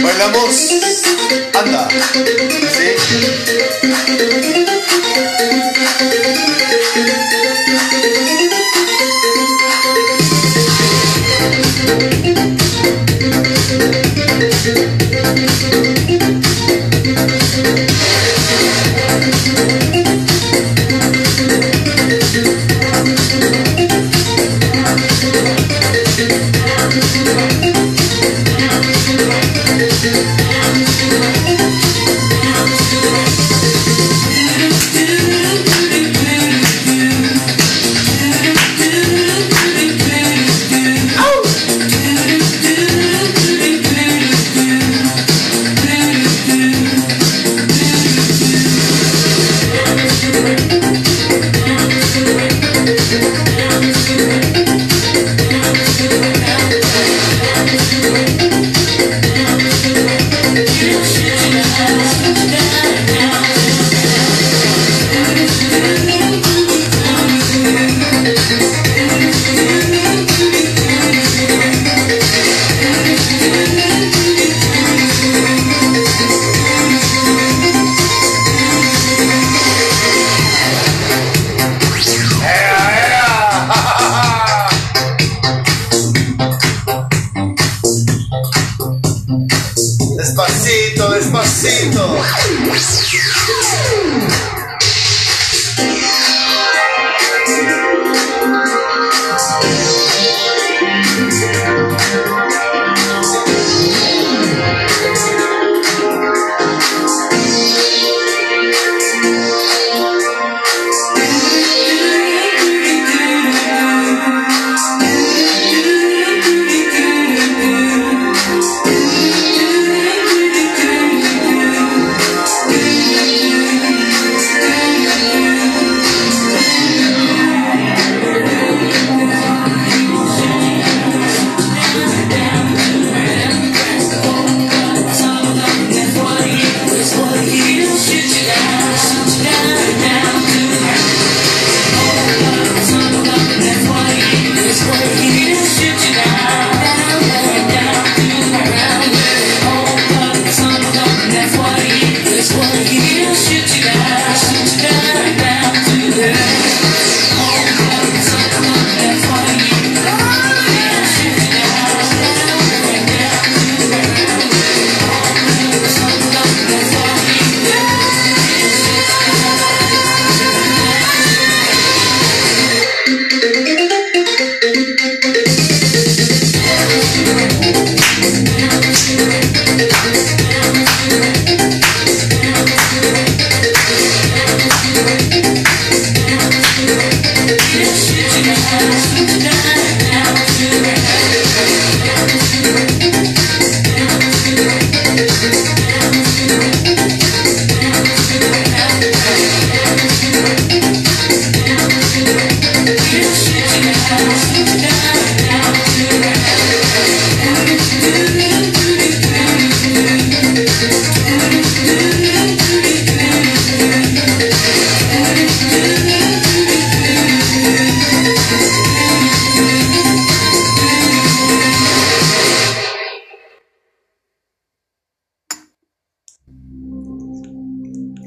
Bailamos. Anda. Sí.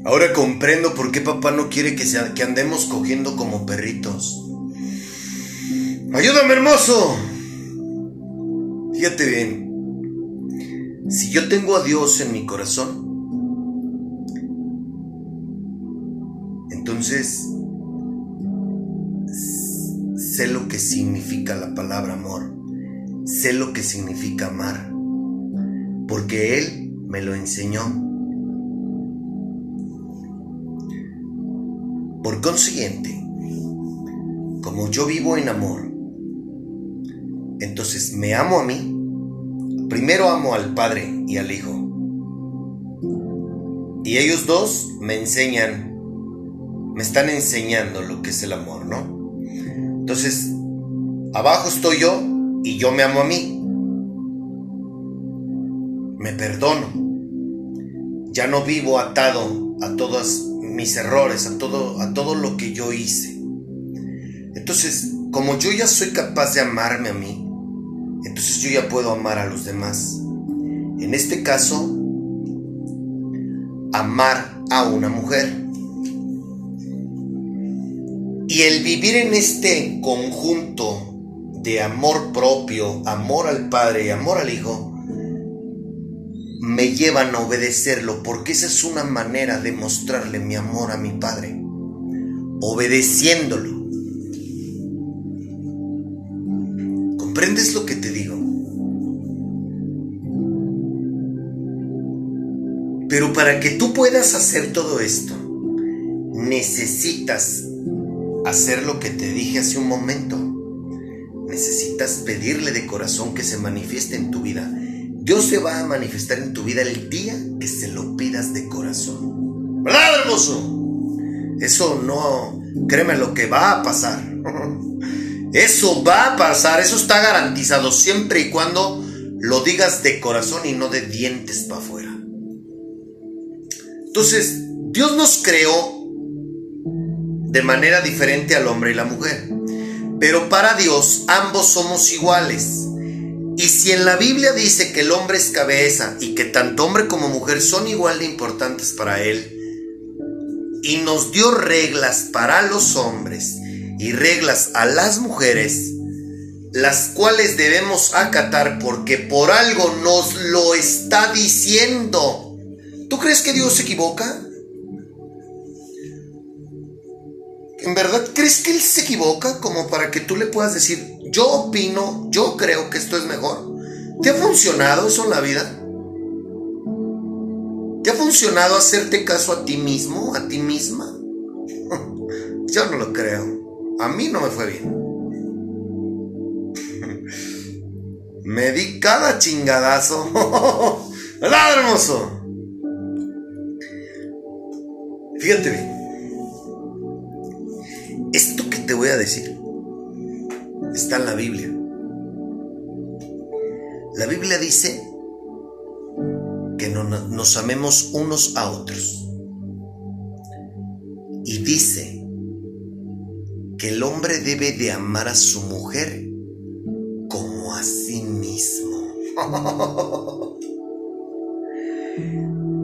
Ahora comprendo por qué papá no quiere que, andemos cogiendo como perritos. Ayúdame, hermoso. Fíjate bien. Si yo tengo a Dios en mi corazón, entonces sé lo que significa la palabra amor. Sé lo que significa amar. Porque Él me lo enseñó. Por consiguiente, como yo vivo en amor, entonces me amo a mí. Primero amo al Padre y al Hijo. Y ellos dos me enseñan, me están enseñando lo que es el amor, ¿no? Entonces, abajo estoy yo y yo me amo a mí. Me perdono. Ya no vivo atado a todos mis errores, a todo, a todo lo que yo hice. Entonces, como yo ya soy capaz de amarme a mí, entonces yo ya puedo amar a los demás. En este caso, amar a una mujer. Y el vivir en este conjunto de amor propio, amor al Padre y amor al Hijo, me llevan a obedecerlo, porque esa es una manera de mostrarle mi amor a mi Padre, obedeciéndolo. ¿Comprendes lo que te digo? Pero para que tú puedas hacer todo esto, necesitas hacer lo que te dije hace un momento. Necesitas pedirle de corazón que se manifieste en tu vida. Dios se va a manifestar en tu vida el día que se lo pidas de corazón. ¿Verdad, hermoso? Eso no, créeme lo que va a pasar. Eso va a pasar, eso está garantizado siempre y cuando lo digas de corazón y no de dientes para afuera. Entonces, Dios nos creó de manera diferente al hombre y la mujer. Pero para Dios ambos somos iguales. Y si en la Biblia dice que el hombre es cabeza y que tanto hombre como mujer son igual de importantes para Él, y nos dio reglas para los hombres y reglas a las mujeres, las cuales debemos acatar porque por algo nos lo está diciendo. ¿Tú crees que Dios se equivoca? ¿En verdad crees que él se equivoca como para que tú le puedas decir, yo opino, yo creo que esto es mejor? ¿Te ha funcionado eso en la vida? ¿Te ha funcionado hacerte caso a ti mismo, a ti misma? yo no lo creo. A mí no me fue bien. me di cada chingadazo. ¿Verdad, hermoso? Fíjate bien. Esto que te voy a decir está en la Biblia. La Biblia dice que no, nos amemos unos a otros. Y dice que el hombre debe de amar a su mujer como a sí mismo.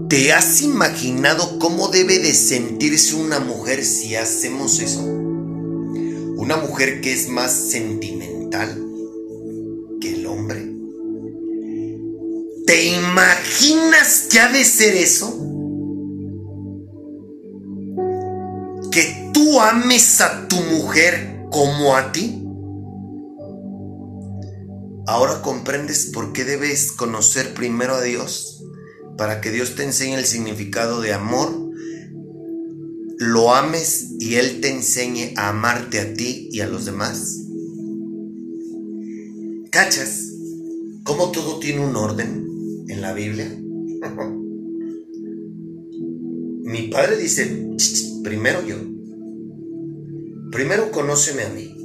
¿Te has imaginado cómo debe de sentirse una mujer si hacemos eso? Una mujer que es más sentimental que el hombre. ¿Te imaginas que ha de ser eso? Que tú ames a tu mujer como a ti. Ahora comprendes por qué debes conocer primero a Dios para que Dios te enseñe el significado de amor, lo ames y Él te enseñe a amarte a ti y a los demás. ¿Cachas? ¿Cómo todo tiene un orden en la Biblia? Mi padre dice, primero yo, primero conóceme a mí.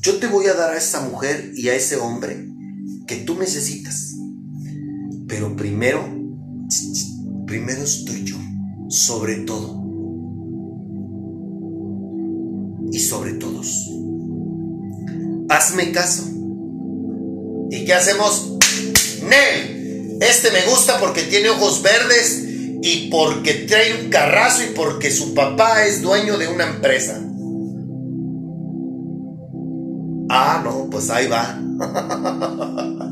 Yo te voy a dar a esa mujer y a ese hombre que tú necesitas. Pero primero, primero estoy yo, sobre todo. Sobre todos. Hazme caso. ¿Y qué hacemos? Nel, este me gusta porque tiene ojos verdes y porque trae un carrazo y porque su papá es dueño de una empresa. Ah, no, pues ahí va.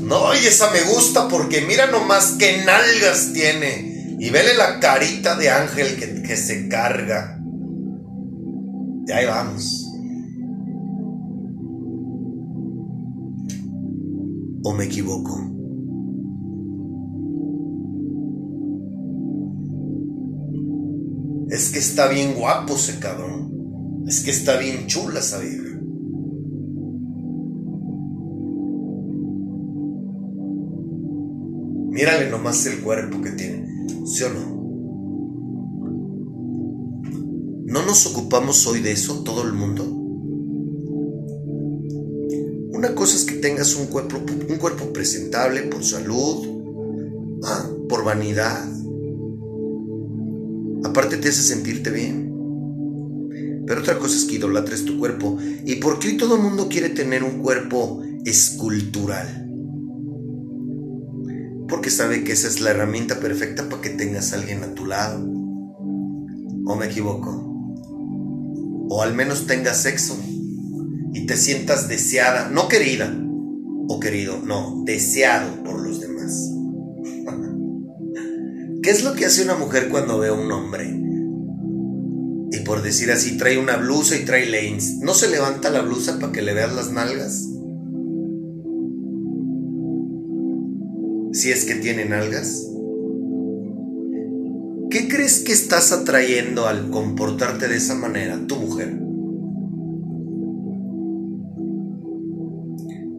No, y esa me gusta porque mira nomás qué nalgas tiene. Y vele la carita de ángel que, que se carga. Y ahí vamos. ¿O me equivoco? Es que está bien guapo ese cabrón. Es que está bien chula esa vieja. Mírale nomás el cuerpo que tiene, ¿sí o no? ¿No nos ocupamos hoy de eso todo el mundo? Una cosa es que tengas un cuerpo, presentable por salud, ah, por vanidad. Aparte te hace sentirte bien. Pero otra cosa es que idolatres tu cuerpo. ¿Y por qué todo el mundo quiere tener un cuerpo escultural? Porque sabe que esa es la herramienta perfecta para que tengas a alguien a tu lado. ¿O me equivoco? O al menos tengas sexo y te sientas deseada, no querida o querido, no, deseado por los demás. ¿Qué es lo que hace una mujer cuando ve a un hombre? Y por decir así, trae una blusa y trae lanes. ¿No se levanta la blusa para que le veas las nalgas? Si es que tiene nalgas. ¿Qué crees que estás atrayendo al comportarte de esa manera, tu mujer?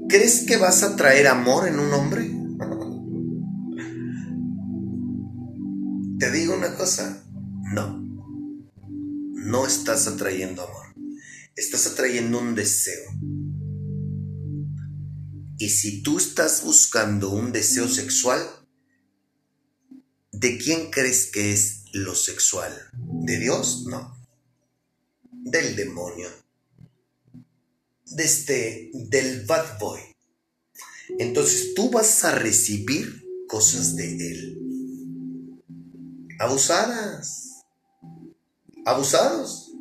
¿Crees que vas a traer amor en un hombre? Te digo una cosa, no. No estás atrayendo amor. Estás atrayendo un deseo. Y si tú estás buscando un deseo sexual, ¿de quién crees que es lo sexual? ¿De Dios? No. Del demonio de este, del bad boy. Entonces tú vas a recibir cosas de él. Abusadas. Abusados.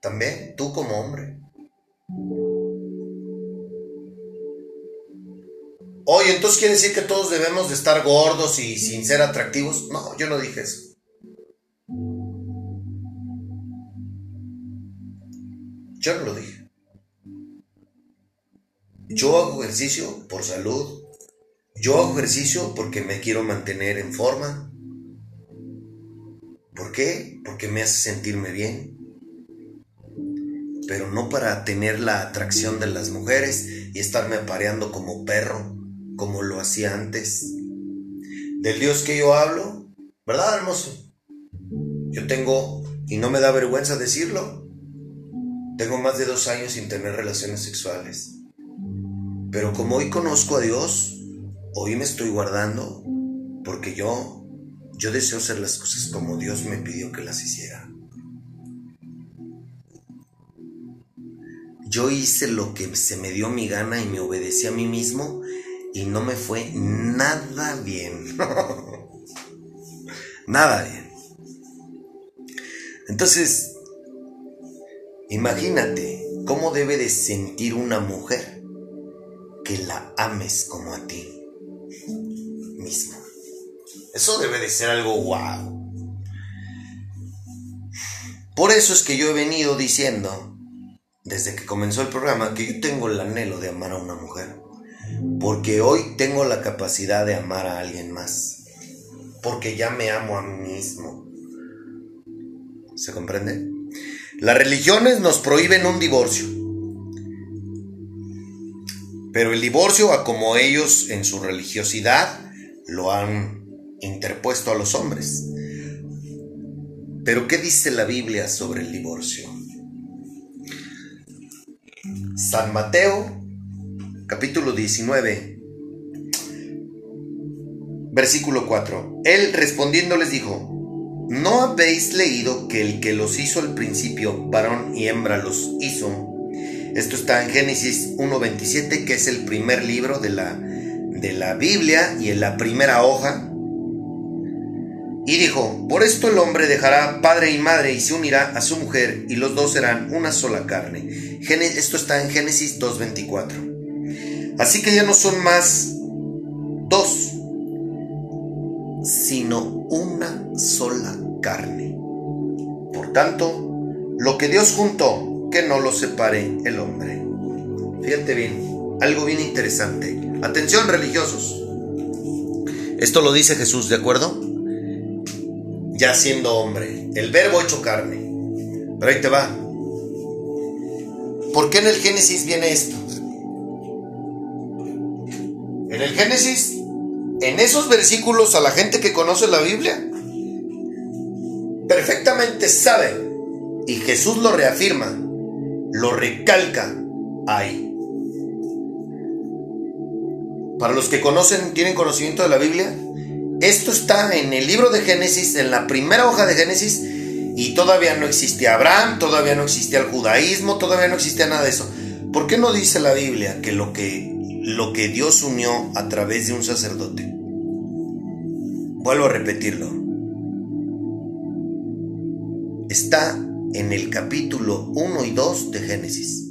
También, tú como hombre. Oye, entonces quiere decir que todos debemos de estar gordos y sin ser atractivos. No, yo no dije eso. Yo no lo dije. Yo hago ejercicio por salud. Yo hago ejercicio porque me quiero mantener en forma. ¿Por qué? Porque me hace sentirme bien. Pero no para tener la atracción de las mujeres y estarme apareando como perro, como lo hacía antes. Del Dios que yo hablo, ¿verdad, hermoso? Yo tengo, y no me da vergüenza decirlo, tengo más de dos años sin tener relaciones sexuales. Pero como hoy conozco a Dios, hoy me estoy guardando porque yo, yo deseo hacer las cosas como Dios me pidió que las hiciera. Yo hice lo que se me dio mi gana y me obedecí a mí mismo y no me fue nada bien. nada bien. Entonces, imagínate cómo debe de sentir una mujer que la ames como a ti mismo. Eso debe de ser algo guau. Por eso es que yo he venido diciendo, desde que comenzó el programa, que yo tengo el anhelo de amar a una mujer. Porque hoy tengo la capacidad de amar a alguien más. Porque ya me amo a mí mismo. ¿Se comprende? Las religiones nos prohíben un divorcio. Pero el divorcio, a como ellos en su religiosidad lo han interpuesto a los hombres. Pero ¿qué dice la Biblia sobre el divorcio? San Mateo, capítulo 19, versículo 4. Él respondiendo les dijo, ¿no habéis leído que el que los hizo al principio, varón y hembra los hizo? Esto está en Génesis 1.27, que es el primer libro de la, de la Biblia y en la primera hoja. Y dijo, por esto el hombre dejará padre y madre y se unirá a su mujer y los dos serán una sola carne. Esto está en Génesis 2.24. Así que ya no son más dos, sino una sola carne. Por tanto, lo que Dios juntó, que no lo separe el hombre. Fíjate bien, algo bien interesante. Atención religiosos. Esto lo dice Jesús, ¿de acuerdo? Ya siendo hombre, el verbo hecho carne. Pero ahí te va. ¿Por qué en el Génesis viene esto? En el Génesis, en esos versículos a la gente que conoce la Biblia, perfectamente sabe, y Jesús lo reafirma, lo recalca ahí. Para los que conocen, tienen conocimiento de la Biblia, esto está en el libro de Génesis, en la primera hoja de Génesis, y todavía no existía Abraham, todavía no existía el judaísmo, todavía no existía nada de eso. ¿Por qué no dice la Biblia que lo que, lo que Dios unió a través de un sacerdote? Vuelvo a repetirlo. Está en el capítulo 1 y 2 de Génesis.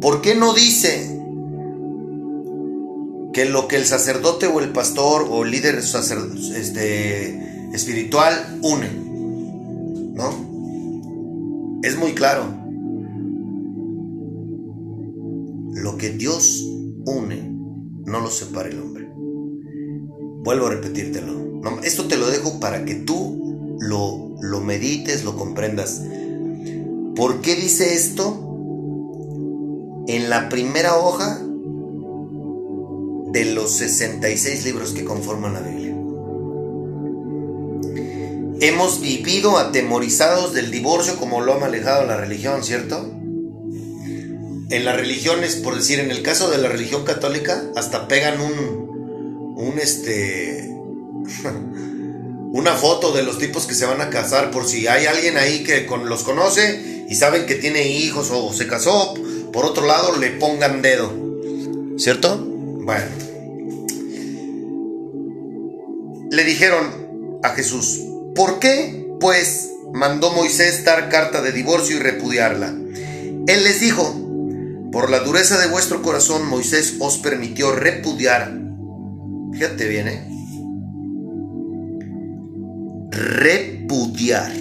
¿Por qué no dice que lo que el sacerdote o el pastor o el líder este, espiritual une? ¿No? Es muy claro. Lo que Dios une, no lo separa el hombre. Vuelvo a repetírtelo. esto te lo dejo para que tú lo, lo medites, lo comprendas. ¿Por qué dice esto? en la primera hoja de los 66 libros que conforman la Biblia. Hemos vivido atemorizados del divorcio como lo ha manejado la religión, ¿cierto? En las religiones, por decir, en el caso de la religión católica, hasta pegan un, un este, una foto de los tipos que se van a casar por si hay alguien ahí que los conoce y saben que tiene hijos o se casó por otro lado le pongan dedo. ¿Cierto? Bueno. Le dijeron a Jesús, ¿por qué pues mandó Moisés dar carta de divorcio y repudiarla? Él les dijo, por la dureza de vuestro corazón Moisés os permitió repudiar. Fíjate bien, ¿eh? Repudiar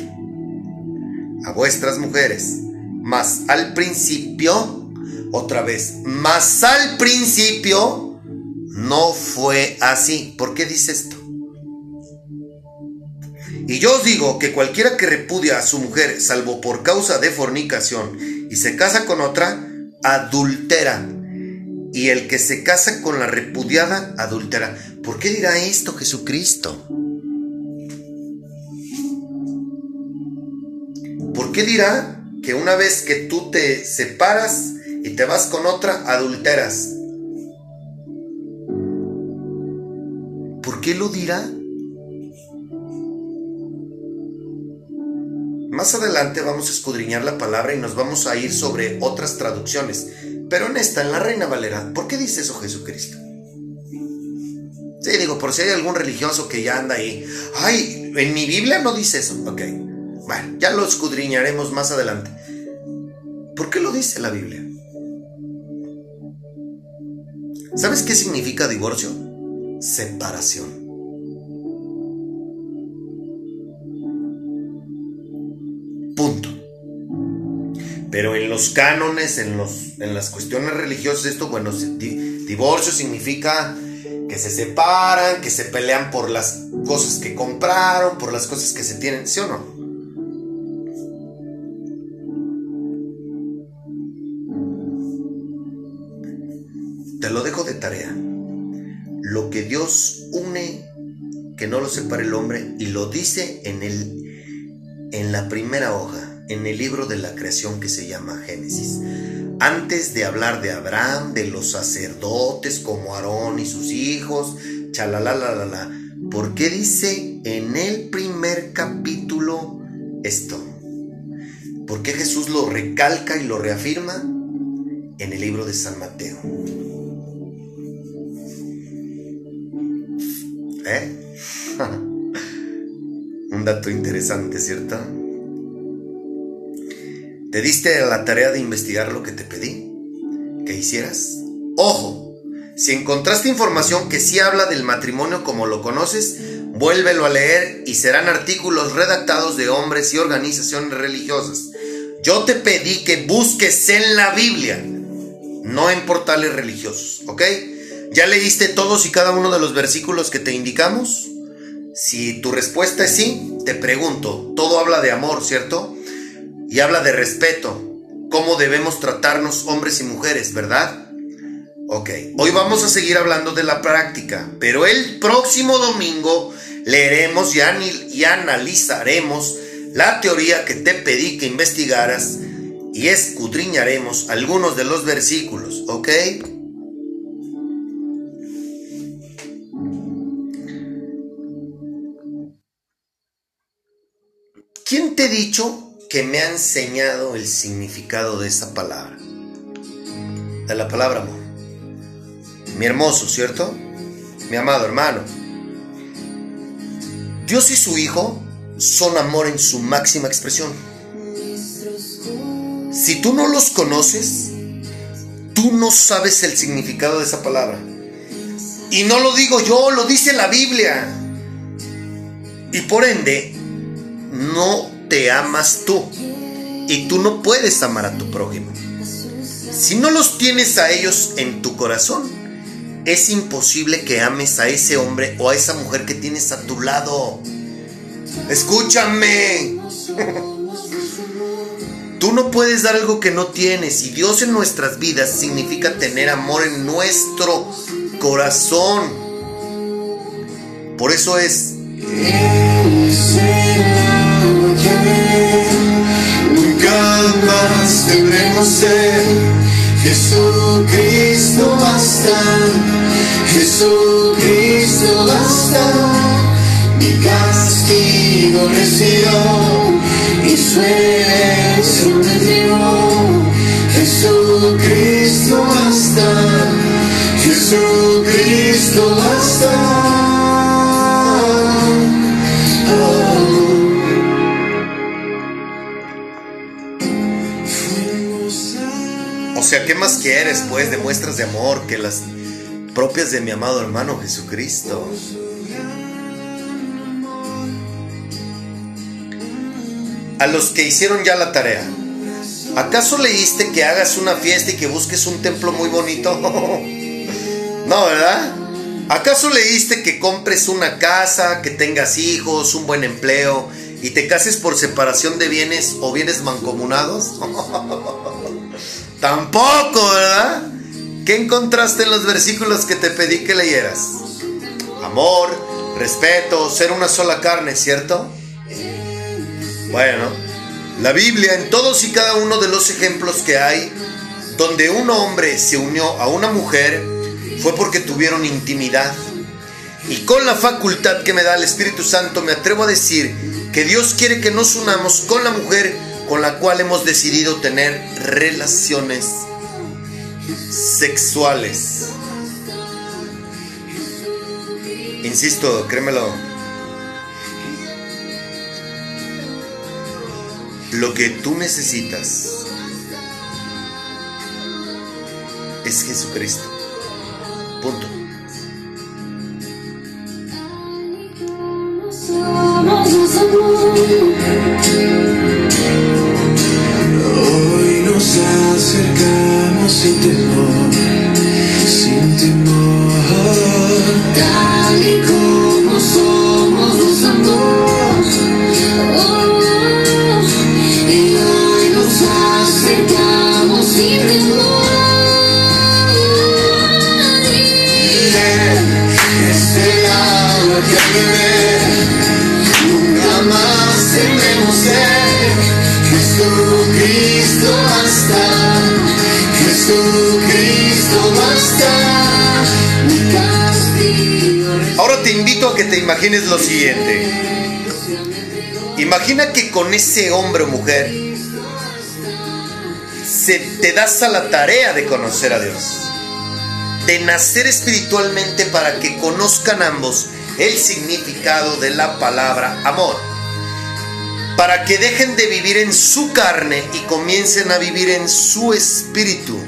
a vuestras mujeres. Mas al principio otra vez, mas al principio no fue así. ¿Por qué dice esto? Y yo os digo que cualquiera que repudia a su mujer, salvo por causa de fornicación, y se casa con otra, adultera. Y el que se casa con la repudiada, adultera. ¿Por qué dirá esto Jesucristo? ¿Por qué dirá que una vez que tú te separas y te vas con otra, adulteras. Qué lo dirá? Más adelante vamos a escudriñar la palabra y nos vamos a ir sobre otras traducciones. Pero en esta, en la Reina Valera, ¿por qué dice eso Jesucristo? Sí, digo, por si hay algún religioso que ya anda ahí. Ay, en mi Biblia no dice eso. Ok. Bueno, ya lo escudriñaremos más adelante. ¿Por qué lo dice la Biblia? ¿Sabes qué significa divorcio? Separación. Punto. Pero en los cánones, en, los, en las cuestiones religiosas, esto, bueno, divorcio significa que se separan, que se pelean por las cosas que compraron, por las cosas que se tienen, ¿sí o no? Dios une, que no lo separe el hombre, y lo dice en, el, en la primera hoja, en el libro de la creación que se llama Génesis. Antes de hablar de Abraham, de los sacerdotes como Aarón y sus hijos, la ¿por qué dice en el primer capítulo esto? ¿Por qué Jesús lo recalca y lo reafirma? En el libro de San Mateo. ¿Eh? Un dato interesante, ¿cierto? ¿Te diste la tarea de investigar lo que te pedí? ¿Que hicieras? Ojo, si encontraste información que sí habla del matrimonio como lo conoces, vuélvelo a leer y serán artículos redactados de hombres y organizaciones religiosas. Yo te pedí que busques en la Biblia, no en portales religiosos, ¿ok? ¿Ya leíste todos y cada uno de los versículos que te indicamos? Si tu respuesta es sí, te pregunto, todo habla de amor, ¿cierto? Y habla de respeto, cómo debemos tratarnos hombres y mujeres, ¿verdad? Ok, hoy vamos a seguir hablando de la práctica, pero el próximo domingo leeremos y, analizaremos la teoría que te pedí que investigaras y escudriñaremos algunos de los versículos, ¿ok? ¿Quién te ha dicho que me ha enseñado el significado de esa palabra? De la palabra amor. Mi hermoso, ¿cierto? Mi amado hermano. Dios y su Hijo son amor en su máxima expresión. Si tú no los conoces, tú no sabes el significado de esa palabra. Y no lo digo yo, lo dice la Biblia. Y por ende, no te amas tú. Y tú no puedes amar a tu prójimo. Si no los tienes a ellos en tu corazón, es imposible que ames a ese hombre o a esa mujer que tienes a tu lado. Escúchame. Tú no puedes dar algo que no tienes y Dios en nuestras vidas significa tener amor en nuestro corazón. Por eso es... Nunca más tendremos ser. Jesucristo basta. Jesucristo basta. Mi castigo recibió y su elección me dio. Jesucristo ¿qué más quieres pues de muestras de amor que las propias de mi amado hermano Jesucristo? A los que hicieron ya la tarea. ¿Acaso leíste que hagas una fiesta y que busques un templo muy bonito? no, ¿verdad? ¿Acaso leíste que compres una casa, que tengas hijos, un buen empleo y te cases por separación de bienes o bienes mancomunados? Tampoco, ¿verdad? ¿Qué encontraste en los versículos que te pedí que leyeras? Amor, respeto, ser una sola carne, ¿cierto? Bueno, la Biblia en todos y cada uno de los ejemplos que hay, donde un hombre se unió a una mujer, fue porque tuvieron intimidad. Y con la facultad que me da el Espíritu Santo me atrevo a decir que Dios quiere que nos unamos con la mujer con la cual hemos decidido tener relaciones sexuales. Insisto, créemelo. Lo que tú necesitas es Jesucristo. Punto. Sin temor, sin temor. Imagines lo siguiente. Imagina que con ese hombre o mujer se te das a la tarea de conocer a Dios, de nacer espiritualmente para que conozcan ambos el significado de la palabra amor, para que dejen de vivir en su carne y comiencen a vivir en su espíritu.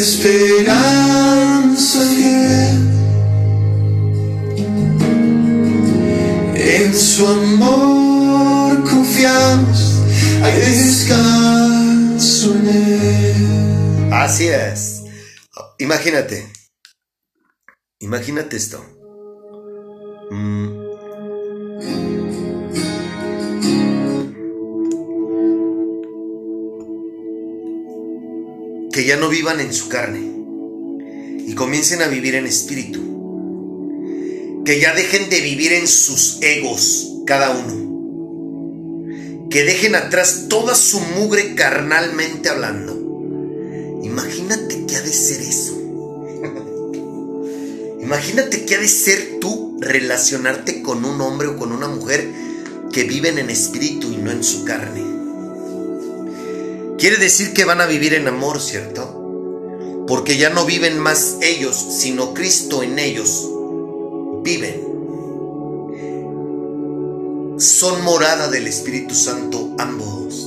Esperanza fiel en su amor confiamos, hay descanso en él. Así es. Imagínate. Imagínate esto. Mm. Que ya no vivan en su carne y comiencen a vivir en espíritu. Que ya dejen de vivir en sus egos cada uno. Que dejen atrás toda su mugre carnalmente hablando. Imagínate que ha de ser eso. Imagínate que ha de ser tú relacionarte con un hombre o con una mujer que viven en espíritu y no en su carne. Quiere decir que van a vivir en amor, ¿cierto? Porque ya no viven más ellos, sino Cristo en ellos. Viven. Son morada del Espíritu Santo ambos.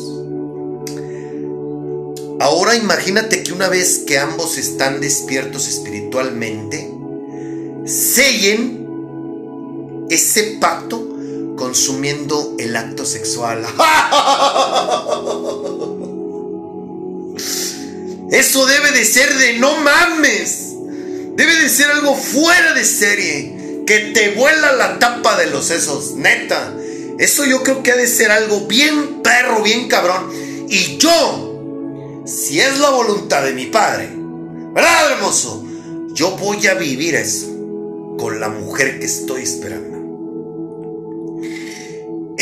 Ahora imagínate que una vez que ambos están despiertos espiritualmente, sellen ese pacto consumiendo el acto sexual. Eso debe de ser de no mames. Debe de ser algo fuera de serie. Que te vuela la tapa de los sesos. Neta. Eso yo creo que ha de ser algo bien perro, bien cabrón. Y yo, si es la voluntad de mi padre, ¿verdad, hermoso? Yo voy a vivir eso con la mujer que estoy esperando.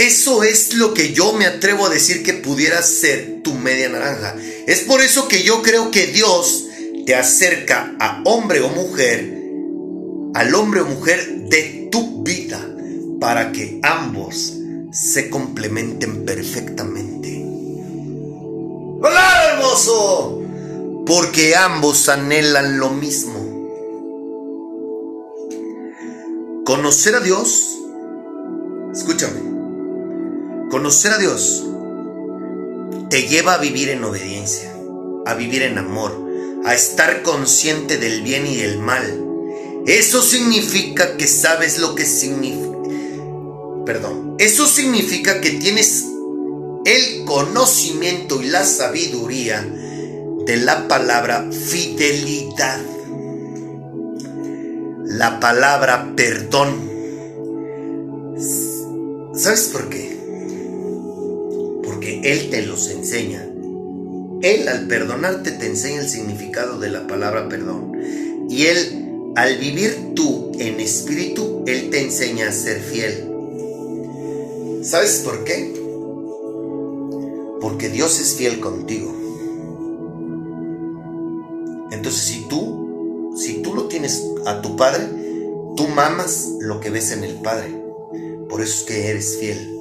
Eso es lo que yo me atrevo a decir que pudiera ser tu media naranja. Es por eso que yo creo que Dios te acerca a hombre o mujer, al hombre o mujer de tu vida, para que ambos se complementen perfectamente. ¡Hola, hermoso! Porque ambos anhelan lo mismo. Conocer a Dios, escúchame, Conocer a Dios te lleva a vivir en obediencia, a vivir en amor, a estar consciente del bien y del mal. Eso significa que sabes lo que significa. Perdón. Eso significa que tienes el conocimiento y la sabiduría de la palabra fidelidad. La palabra perdón. ¿Sabes por qué? Él te los enseña. Él al perdonarte te enseña el significado de la palabra perdón. Y Él, al vivir tú en espíritu, Él te enseña a ser fiel. ¿Sabes por qué? Porque Dios es fiel contigo. Entonces si tú, si tú lo tienes a tu Padre, tú mamas lo que ves en el Padre. Por eso es que eres fiel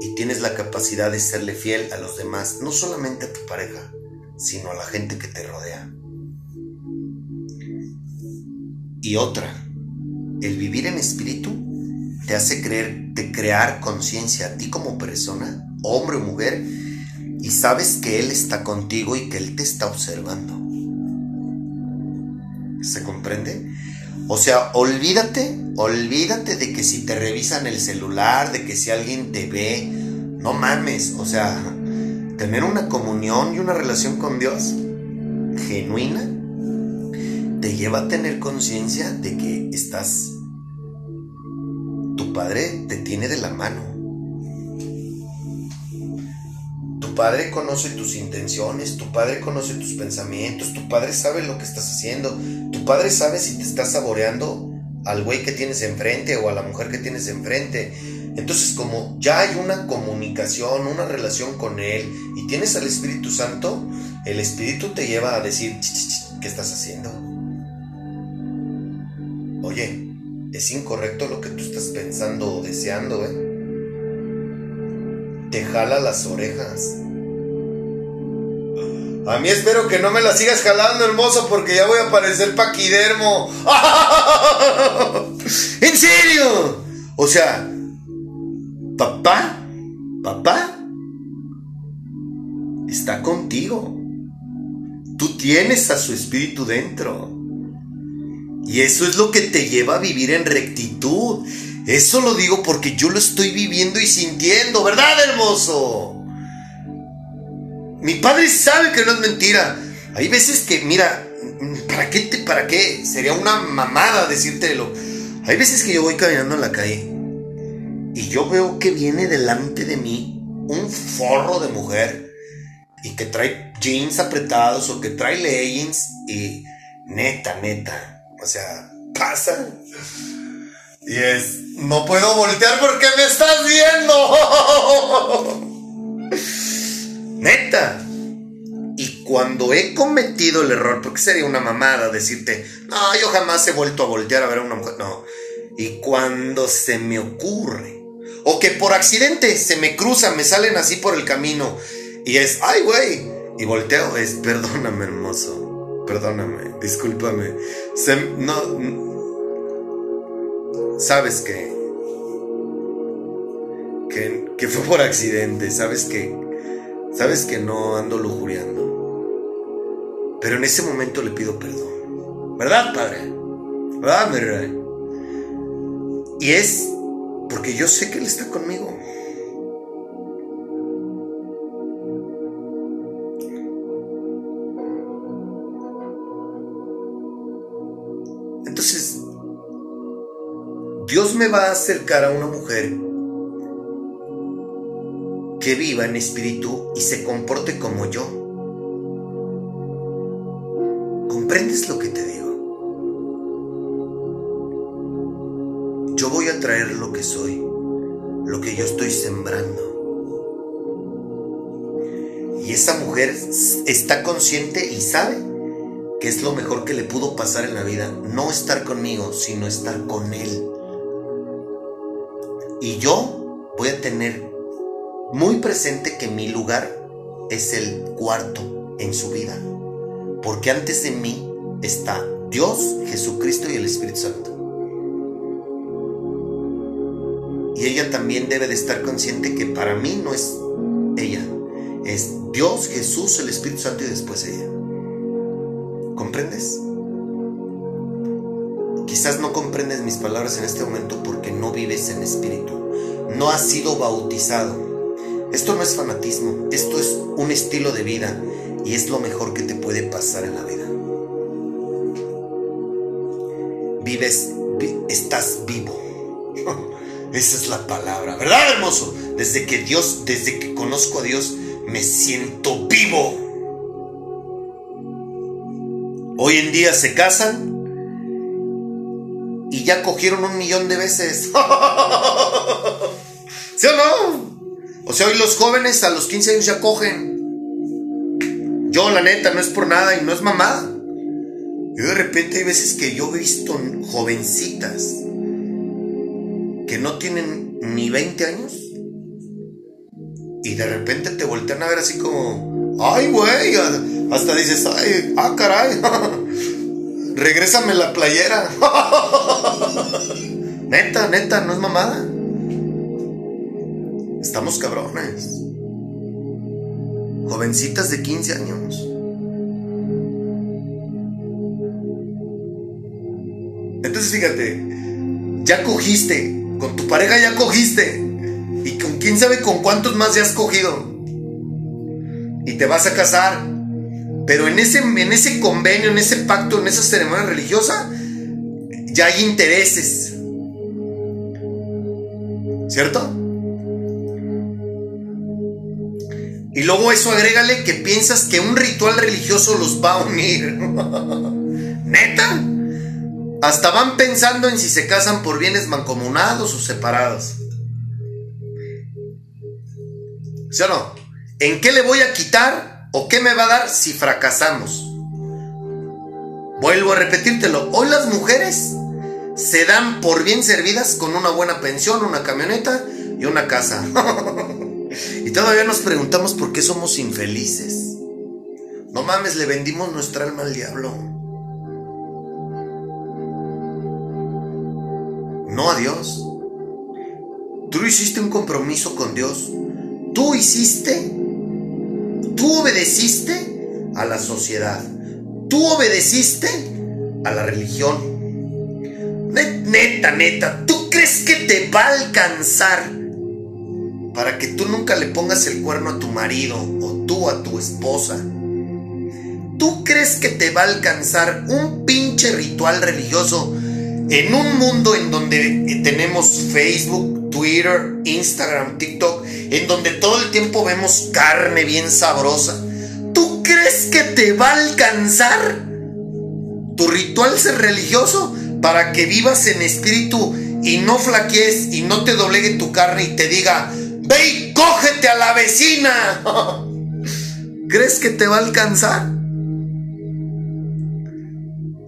y tienes la capacidad de serle fiel a los demás, no solamente a tu pareja, sino a la gente que te rodea. Y otra, el vivir en espíritu te hace creer, te crear conciencia a ti como persona, hombre o mujer, y sabes que Él está contigo y que Él te está observando. ¿Se comprende? O sea, olvídate, olvídate de que si te revisan el celular, de que si alguien te ve, no mames, o sea, tener una comunión y una relación con Dios genuina te lleva a tener conciencia de que estás, tu Padre te tiene de la mano. Tu Padre conoce tus intenciones, tu Padre conoce tus pensamientos, tu Padre sabe lo que estás haciendo, tu Padre sabe si te estás saboreando al güey que tienes enfrente o a la mujer que tienes enfrente. Entonces, como ya hay una comunicación, una relación con Él y tienes al Espíritu Santo, el Espíritu te lleva a decir, ¿qué estás haciendo? Oye, es incorrecto lo que tú estás pensando o deseando, ¿eh? Te jala las orejas. A mí espero que no me la sigas jalando, hermoso, porque ya voy a parecer paquidermo. ¿En serio? O sea, papá, papá, está contigo. Tú tienes a su espíritu dentro. Y eso es lo que te lleva a vivir en rectitud. Eso lo digo porque yo lo estoy viviendo y sintiendo, ¿verdad, hermoso? Mi padre sabe que no es mentira. Hay veces que, mira, ¿para qué para qué? Sería una mamada decírtelo. Hay veces que yo voy caminando en la calle y yo veo que viene delante de mí un forro de mujer. y que trae jeans apretados o que trae leggings y neta, neta, o sea, pasa. Y es, no puedo voltear porque me estás viendo. neta. Y cuando he cometido el error, porque sería una mamada decirte, no, yo jamás he vuelto a voltear a ver a una mujer, no. Y cuando se me ocurre, o que por accidente se me cruzan, me salen así por el camino, y es, ay, güey, y volteo, es, perdóname, hermoso, perdóname, discúlpame, se, no, sabes que, que, fue por accidente, sabes que, sabes que no ando lujuriando. Pero en ese momento le pido perdón. ¿Verdad, Padre? ¿Verdad, mi? Y es porque yo sé que Él está conmigo. Dios me va a acercar a una mujer que viva en espíritu y se comporte como yo. ¿Comprendes lo que te digo? Yo voy a traer lo que soy, lo que yo estoy sembrando. Y esa mujer está consciente y sabe que es lo mejor que le pudo pasar en la vida. No estar conmigo, sino estar con él. Y yo voy a tener muy presente que mi lugar es el cuarto en su vida. Porque antes de mí está Dios, Jesucristo y el Espíritu Santo. Y ella también debe de estar consciente que para mí no es ella, es Dios, Jesús, el Espíritu Santo y después ella. ¿Comprendes? Quizás no comprendes mis palabras en este momento porque no vives en espíritu, no has sido bautizado. Esto no es fanatismo, esto es un estilo de vida y es lo mejor que te puede pasar en la vida. Vives, estás vivo. Esa es la palabra, ¿verdad, hermoso? Desde que Dios, desde que conozco a Dios, me siento vivo. Hoy en día se casan y ya cogieron un millón de veces. ¿Sí o no? O sea, hoy los jóvenes a los 15 años ya cogen. Yo, la neta, no es por nada y no es mamada. Yo de repente hay veces que yo he visto jovencitas que no tienen ni 20 años y de repente te voltean a ver así como, ay, güey, hasta dices, ay, ah, caray, regrésame la playera. neta, neta, no es mamada. Estamos cabrones. Jovencitas de 15 años. Entonces fíjate, ya cogiste, con tu pareja ya cogiste. Y con quién sabe con cuántos más ya has cogido. Y te vas a casar. Pero en ese, en ese convenio, en ese pacto, en esa ceremonia religiosa, ya hay intereses. ¿Cierto? Y luego eso agrégale que piensas que un ritual religioso los va a unir. ¿Neta? Hasta van pensando en si se casan por bienes mancomunados o separados. ¿Sí o no? ¿En qué le voy a quitar o qué me va a dar si fracasamos? Vuelvo a repetírtelo. Hoy las mujeres se dan por bien servidas con una buena pensión, una camioneta y una casa. y todavía nos preguntamos por qué somos infelices. No mames, le vendimos nuestra alma al diablo. no a Dios. Tú hiciste un compromiso con Dios. Tú hiciste, tú obedeciste a la sociedad. Tú obedeciste a la religión. Neta, neta, ¿tú crees que te va a alcanzar para que tú nunca le pongas el cuerno a tu marido o tú a tu esposa? ¿Tú crees que te va a alcanzar un pinche ritual religioso en un mundo en donde tenemos Facebook, Twitter, Instagram, TikTok, en donde todo el tiempo vemos carne bien sabrosa, crees que te va a alcanzar tu ritual ser religioso para que vivas en espíritu y no flaquees y no te doblegue tu carne y te diga, ve y cógete a la vecina? ¿Crees que te va a alcanzar?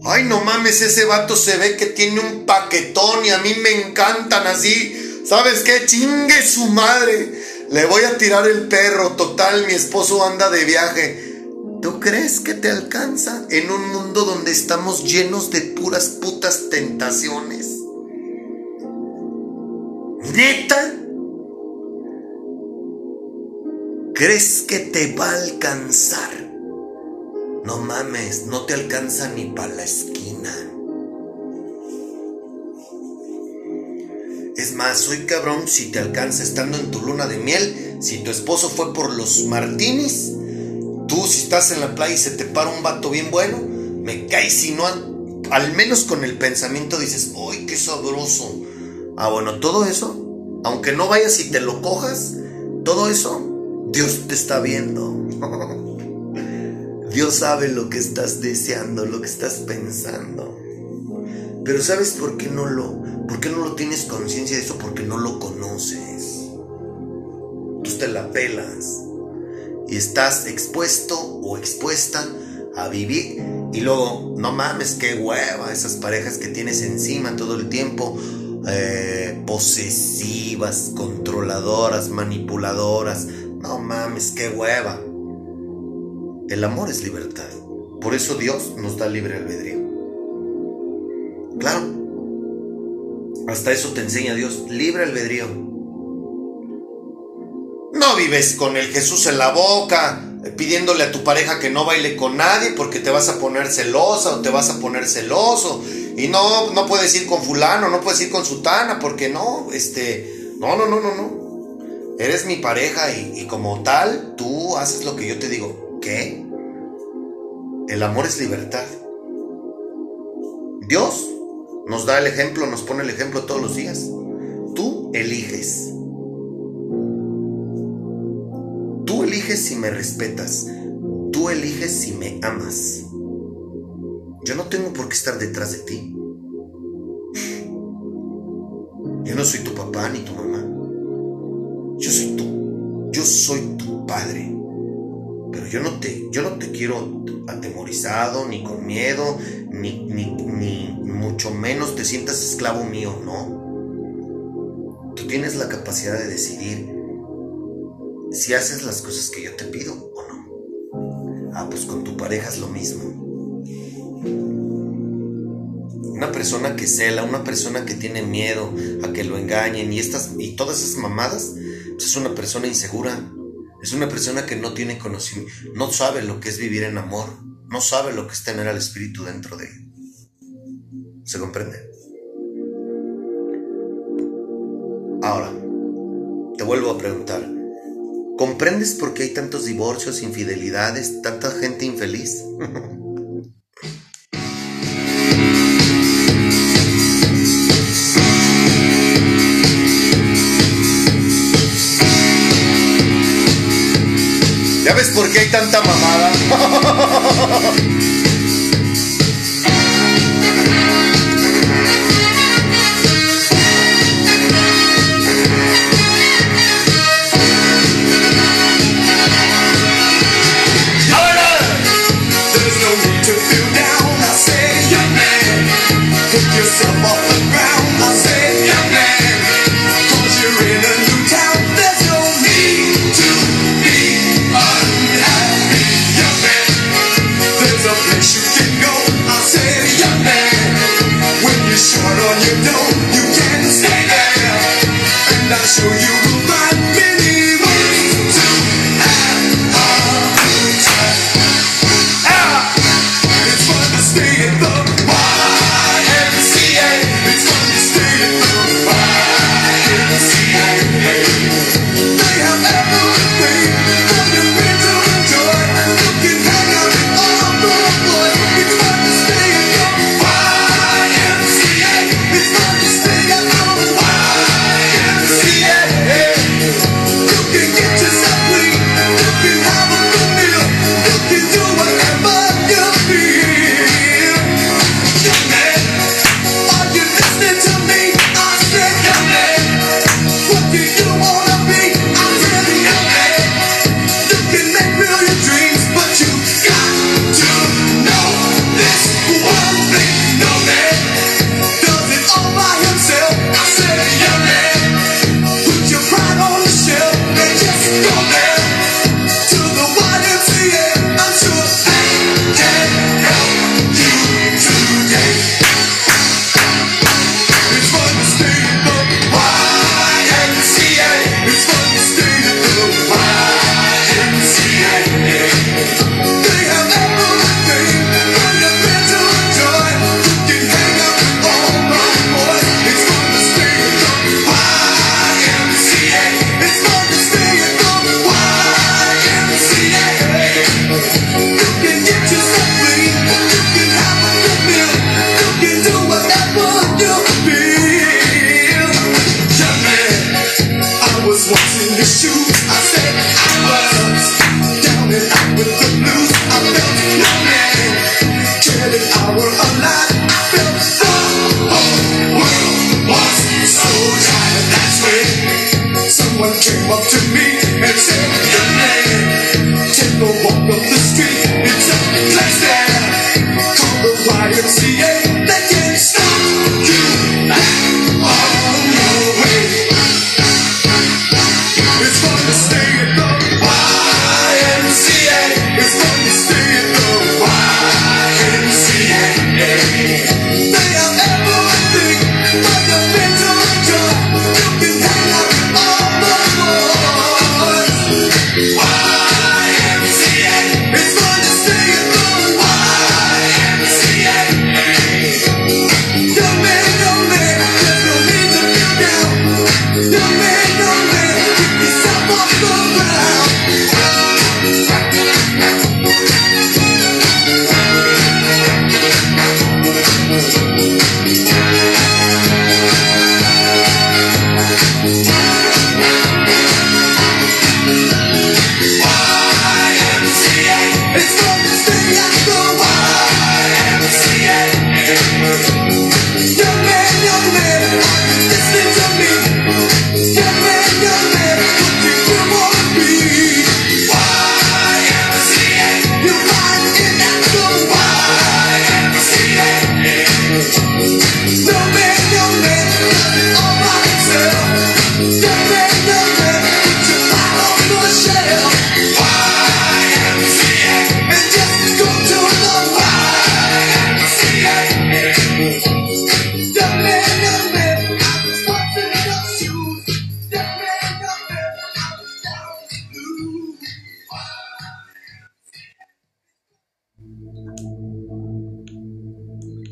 Ay, no mames, ese vato se ve que tiene un paquetón y a mí me encantan así. ¿Sabes qué? Chingue su madre. Le voy a tirar el perro. Total, mi esposo anda de viaje. ¿Tú crees que te alcanza en un mundo donde estamos llenos de puras putas tentaciones? ¿Neta? ¿Crees que te va a alcanzar? No mames, no te alcanza ni para la esquina. Más, soy cabrón si te alcanza estando en tu luna de miel. Si tu esposo fue por los martinis, tú si estás en la playa y se te para un vato bien bueno, me cae si no, al menos con el pensamiento dices, ¡ay, qué sabroso! Ah, bueno, todo eso, aunque no vayas y te lo cojas, todo eso, Dios te está viendo. Dios sabe lo que estás deseando, lo que estás pensando. Pero ¿sabes por qué no lo, por qué no lo tienes conciencia de eso? Porque no lo conoces. Tú te la pelas y estás expuesto o expuesta a vivir y luego, no mames, qué hueva esas parejas que tienes encima todo el tiempo, eh, posesivas, controladoras, manipuladoras. No mames, qué hueva. El amor es libertad. Por eso Dios nos da libre albedrío. Claro. Hasta eso te enseña Dios, libre albedrío. No vives con el Jesús en la boca, pidiéndole a tu pareja que no baile con nadie porque te vas a poner celosa o te vas a poner celoso. Y no, no puedes ir con fulano, no puedes ir con sutana, porque no, este, no, no, no, no, no. Eres mi pareja y, y como tal, tú haces lo que yo te digo. ¿Qué? El amor es libertad. Dios nos da el ejemplo, nos pone el ejemplo todos los días. Tú eliges. Tú eliges si me respetas. Tú eliges si me amas. Yo no tengo por qué estar detrás de ti. Yo no soy tu papá ni tu mamá. Yo soy tú. Yo soy tu padre. Pero yo no te, yo no te quiero atemorizado, ni con miedo, ni, ni, ni mucho menos te sientas esclavo mío, no. Tú tienes la capacidad de decidir si haces las cosas que yo te pido o no. Ah, pues con tu pareja es lo mismo. Una persona que cela, una persona que tiene miedo a que lo engañen y estas y todas esas mamadas, pues es una persona insegura. Es una persona que no tiene conocimiento, no sabe lo que es vivir en amor, no sabe lo que es tener al espíritu dentro de él. ¿Se comprende? Ahora, te vuelvo a preguntar, ¿comprendes por qué hay tantos divorcios, infidelidades, tanta gente infeliz? ¿Ya ves por qué hay tanta mamada? came up to me and said,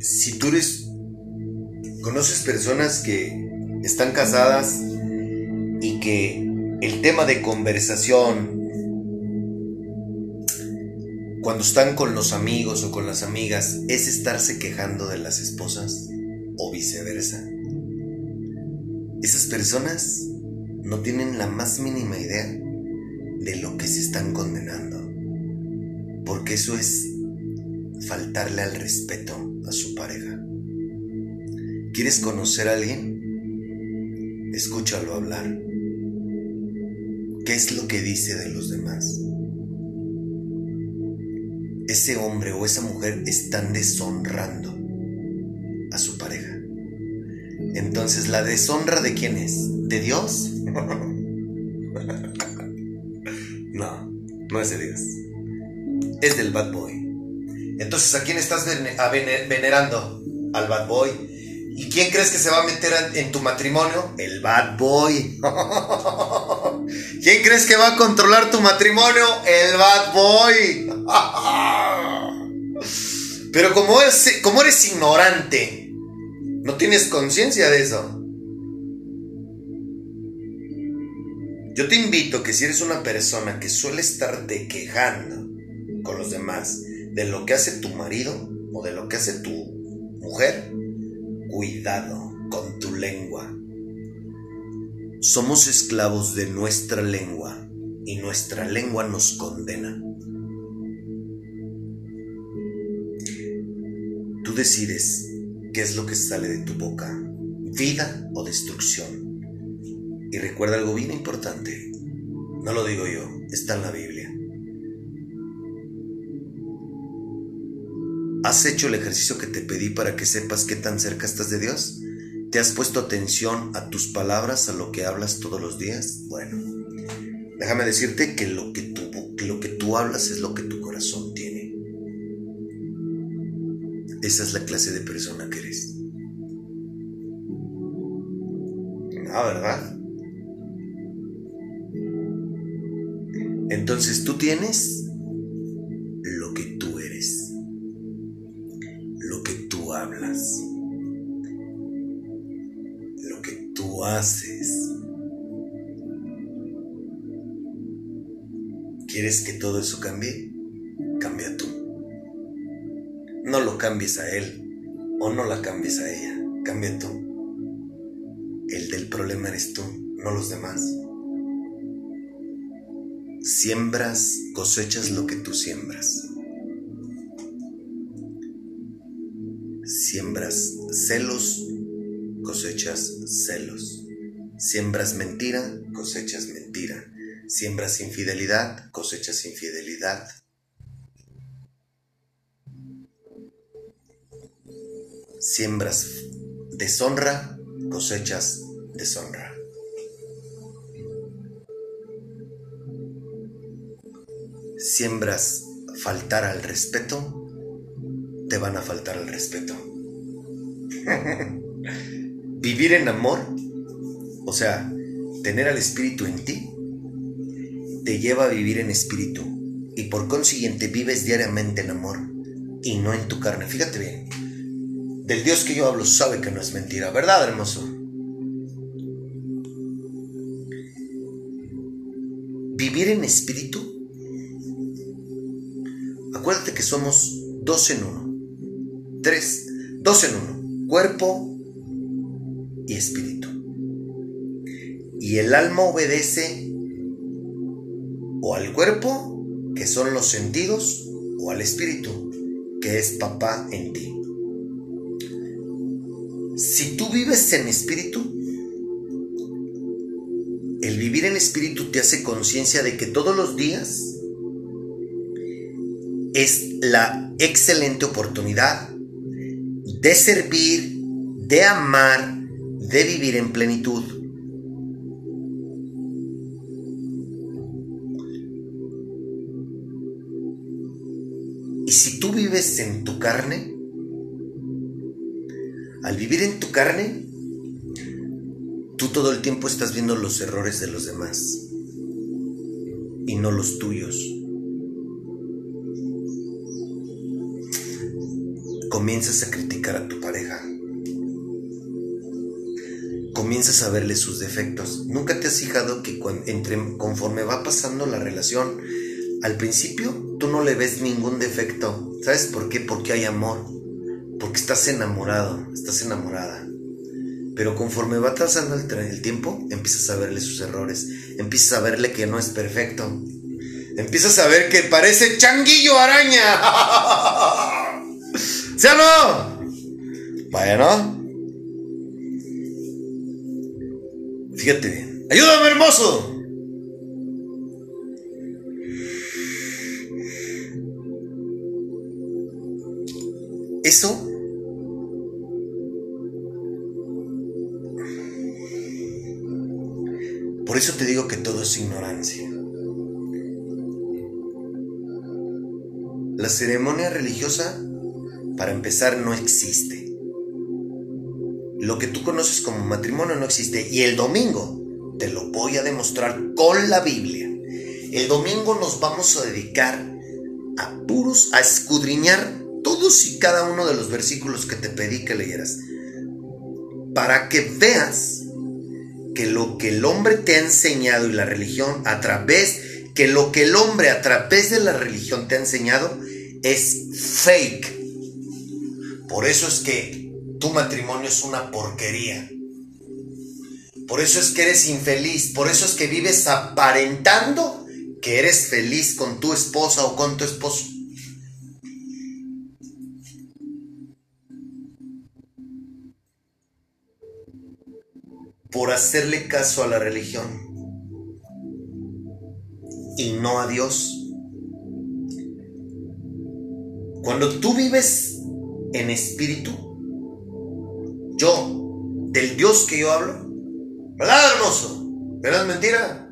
Si tú eres, conoces personas que están casadas y que el tema de conversación cuando están con los amigos o con las amigas es estarse quejando de las esposas o viceversa. Esas personas no tienen la más mínima idea de lo que se están condenando. Porque eso es faltarle al respeto a su pareja. ¿Quieres conocer a alguien? Escúchalo hablar. ¿Qué es lo que dice de los demás? Ese hombre o esa mujer están deshonrando a su pareja. Entonces, ¿la deshonra de quién es? ¿De Dios? No, no es de Dios. Es del bad boy. Entonces, ¿a quién estás venerando? Al bad boy. ¿Y quién crees que se va a meter en, tu matrimonio? El bad boy. ¿Quién crees que va a controlar tu matrimonio? El bad boy. Pero como eres, como eres ignorante, no tienes conciencia de eso. Yo te invito que si eres una persona que suele estarte quejando con los demás de lo que hace tu marido o de lo que hace tu mujer, cuidado con tu lengua. Somos esclavos de nuestra lengua y nuestra lengua nos condena. Tú decides qué es lo que sale de tu boca, vida o destrucción. Y recuerda algo bien importante, no lo digo yo, está en la Biblia. ¿Has hecho el ejercicio que te pedí para que sepas qué tan cerca estás de Dios? ¿Te has puesto atención a tus palabras, a lo que hablas todos los días? Bueno, déjame decirte que lo que tú, que lo que tú hablas es lo que tu corazón tiene. Esa es la clase de persona que eres. Ah, ¿verdad? Entonces tú tienes ¿Quieres que todo eso cambie? Cambia tú. No lo cambies a él o no la cambies a ella. Cambia tú. El del problema eres tú, no los demás. Siembras, cosechas lo que tú siembras. Siembras celos, cosechas celos. Siembras mentira, cosechas mentira. Siembras infidelidad, cosechas infidelidad. Siembras deshonra, cosechas deshonra. Siembras faltar al respeto, te van a faltar al respeto. Vivir en amor, o sea, tener al espíritu en ti, te lleva a vivir en espíritu y por consiguiente vives diariamente en amor y no en tu carne. Fíjate bien, del Dios que yo hablo sabe que no es mentira, ¿verdad, hermoso? Vivir en espíritu, acuérdate que somos dos en uno, tres, dos en uno, cuerpo y espíritu. Y el alma obedece o al cuerpo, que son los sentidos, o al espíritu, que es papá en ti. Si tú vives en espíritu, el vivir en espíritu te hace conciencia de que todos los días es la excelente oportunidad de servir, de amar, de vivir en plenitud. Y si tú vives en tu carne, al vivir en tu carne, tú todo el tiempo estás viendo los errores de los demás y no los tuyos. Comienzas a criticar a tu pareja. Comienzas a verle sus defectos. ¿Nunca te has fijado que cuan- entre, conforme va pasando la relación, al principio tú no le ves ningún defecto? ¿Sabes por qué? Porque hay amor. Porque estás enamorado, estás enamorada. Pero conforme va pasando el, tiempo, empiezas a verle sus errores. Empiezas a verle que no es perfecto. Empiezas a ver que parece changuillo araña. ¿Sí o no? Bueno. Fíjate. Ayúdame, hermoso. Eso te digo que todo es ignorancia. La ceremonia religiosa, para empezar, no existe. Lo que tú conoces como matrimonio no existe. Y el domingo te lo voy a demostrar con la Biblia. El domingo nos vamos a dedicar a puros, a escudriñar todos y cada uno de los versículos que te pedí que leyeras. Para que veas que lo que el hombre te ha enseñado y la religión a través, que lo que el hombre a través de la religión te ha enseñado es fake. Por eso es que tu matrimonio es una porquería. Por eso es que eres infeliz. Por eso es que vives aparentando que eres feliz con tu esposa o con tu esposo. Por hacerle caso a la religión y no a Dios. Cuando tú vives en espíritu, yo, del Dios que yo hablo, ¿verdad, hermoso? ¿Verdad, mentira?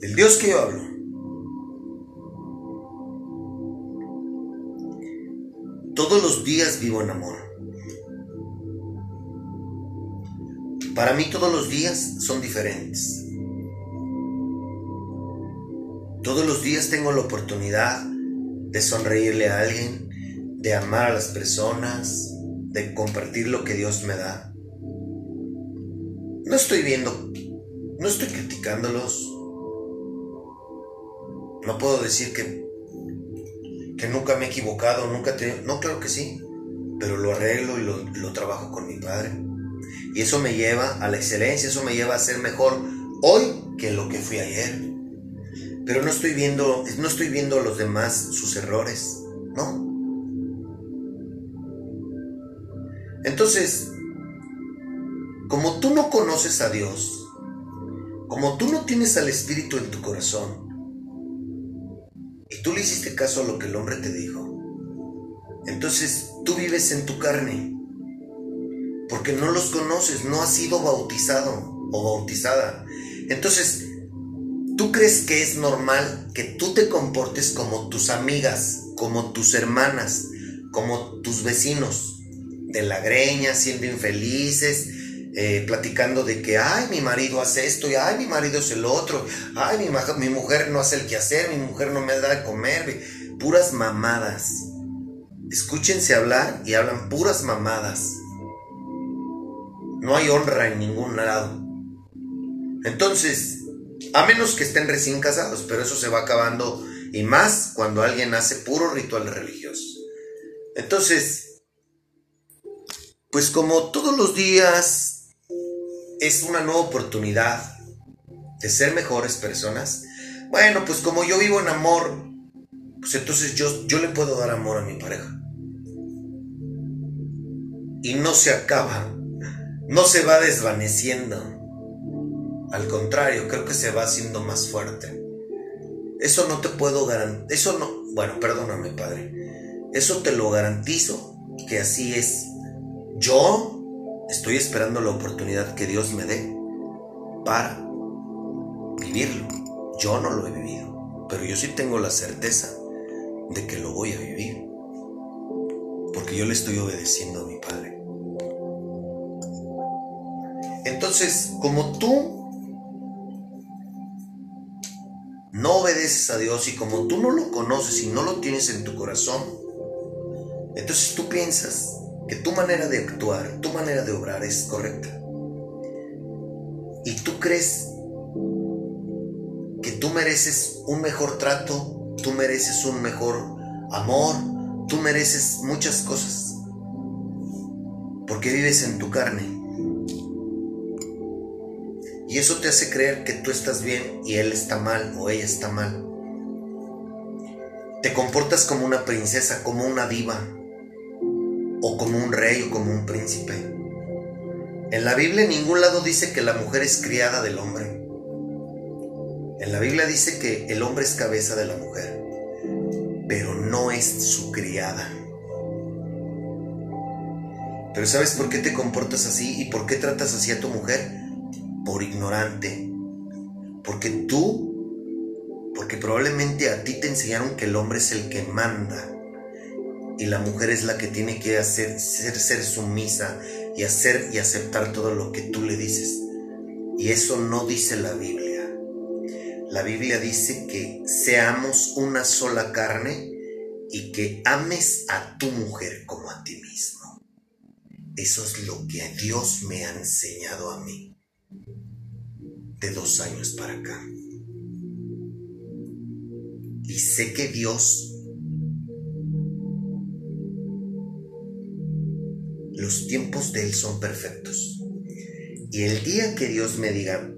Del Dios que yo hablo. Todos los días vivo en amor. Para mí todos los días son diferentes. Todos los días tengo la oportunidad de sonreírle a alguien, de amar a las personas, de compartir lo que Dios me da. No estoy viendo, no estoy criticándolos. No puedo decir que, que nunca me he equivocado, nunca te... No, claro que sí, pero lo arreglo y lo, lo trabajo con mi Padre. Y eso me lleva a la excelencia, eso me lleva a ser mejor hoy que lo que fui ayer. pero no estoy viendo, no estoy viendo a los demás sus errores, ¿no? Entonces, como tú no conoces a Dios, como tú no tienes al Espíritu en tu corazón, y tú le hiciste caso a lo que el hombre te dijo, entonces tú vives en tu carne, porque no los conoces, no has sido bautizado o bautizada. Entonces, tú crees que es normal que tú te comportes como tus amigas, como tus hermanas, como tus vecinos, de la greña, siendo infelices, eh, platicando de que, ay, mi marido hace esto, y ay, mi marido es el otro, ay, mi, mujer no hace el quehacer, mi mujer no me da de comer, puras mamadas. Escúchense hablar y hablan puras mamadas. No hay honra en ningún lado. Entonces, a menos que estén recién casados, pero eso se va acabando y más cuando alguien hace puros rituales religiosos. Entonces, pues como todos los días es una nueva oportunidad de ser mejores personas, bueno, pues como yo vivo en amor, pues entonces yo, yo le puedo dar amor a mi pareja. Y no se acaba, no se va desvaneciendo. Al contrario, creo que se va haciendo más fuerte. Eso no te puedo garantizar. Eso no. Bueno, perdóname, padre. Eso te lo garantizo que así es. Yo estoy esperando la oportunidad que Dios me dé para vivirlo. Yo no lo he vivido, pero yo sí tengo la certeza de que lo voy a vivir. Porque yo le estoy obedeciendo a mi padre. Entonces, como tú no obedeces a Dios y como tú no lo conoces y no lo tienes en tu corazón, entonces tú piensas que tu manera de actuar, tu manera de obrar es correcta. Y tú crees que tú mereces un mejor trato, tú mereces un mejor amor, tú mereces muchas cosas. Porque vives en tu carne. Y eso te hace creer que tú estás bien y él está mal o ella está mal. Te comportas como una princesa, como una diva, o como un rey o como un príncipe. En la Biblia en ningún lado dice que la mujer es criada del hombre. En la Biblia dice que el hombre es cabeza de la mujer, pero no es su criada. Pero ¿sabes por qué te comportas así y por qué tratas así a tu mujer? Por ignorante. Porque tú, porque probablemente a ti te enseñaron que el hombre es el que manda y la mujer es la que tiene que hacer ser, ser sumisa y hacer y aceptar todo lo que tú le dices. Y eso no dice la Biblia. La Biblia dice que seamos una sola carne y que ames a tu mujer como a ti mismo. Eso es lo que Dios me ha enseñado a mí de dos años para acá. Y sé que Dios, los tiempos de Él son perfectos. Y el día que Dios me diga,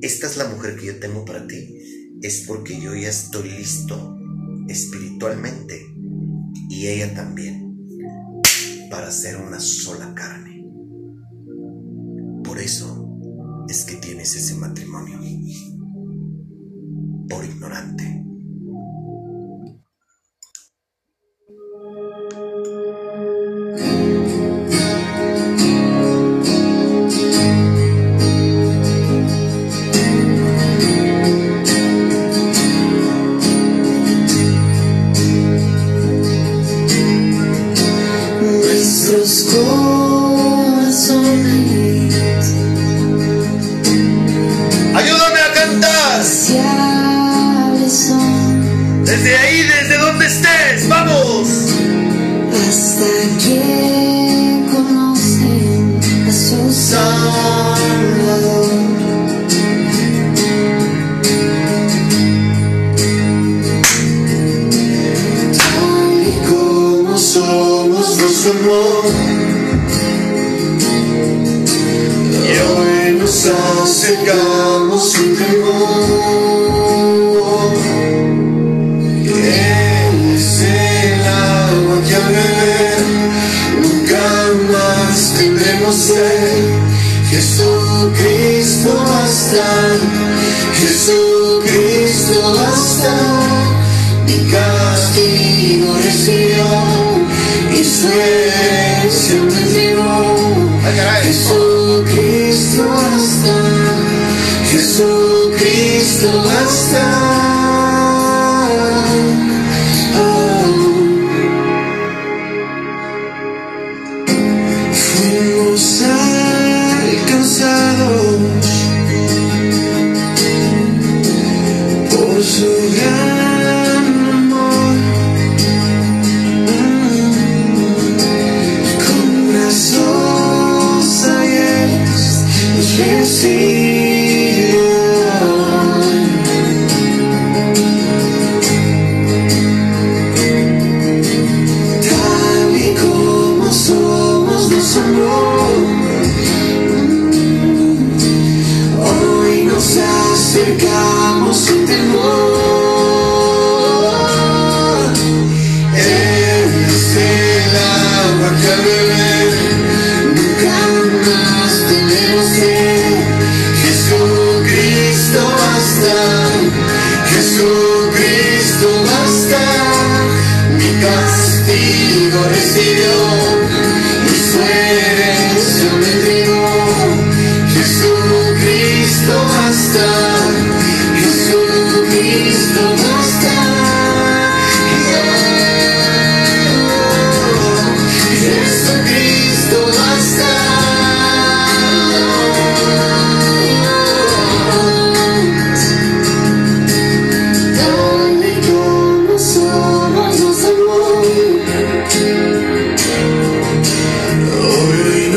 esta es la mujer que yo tengo para ti, es porque yo ya estoy listo espiritualmente y ella también para ser una sola carne. Por eso es que tienes ese matrimonio. Basta, Jesucristo basta, mi castigo recibió y su herencia me caray. Jesucristo basta, Jesucristo basta.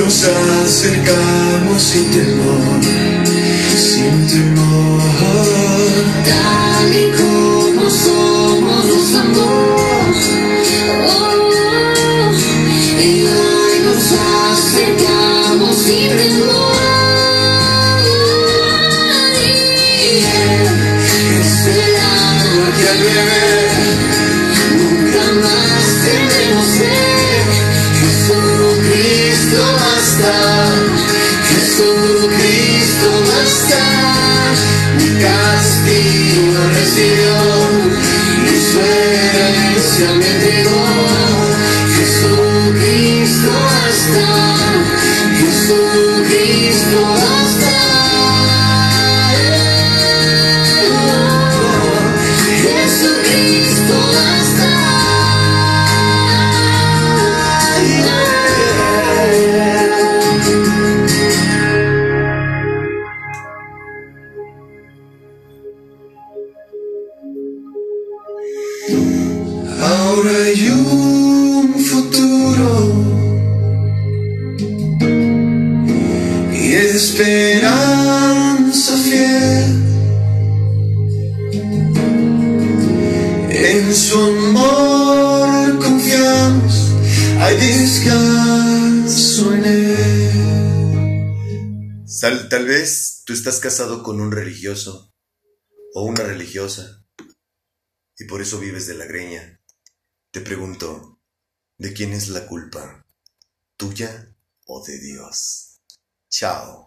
Nos acercamos sin temor, sin temor. Tal y como somos nos amó. Castigo Tal, vez tú estás casado con un religioso o una religiosa y por eso vives de la greña. Te pregunto, ¿de quién es la culpa? ¿Tuya o de Dios? Chao.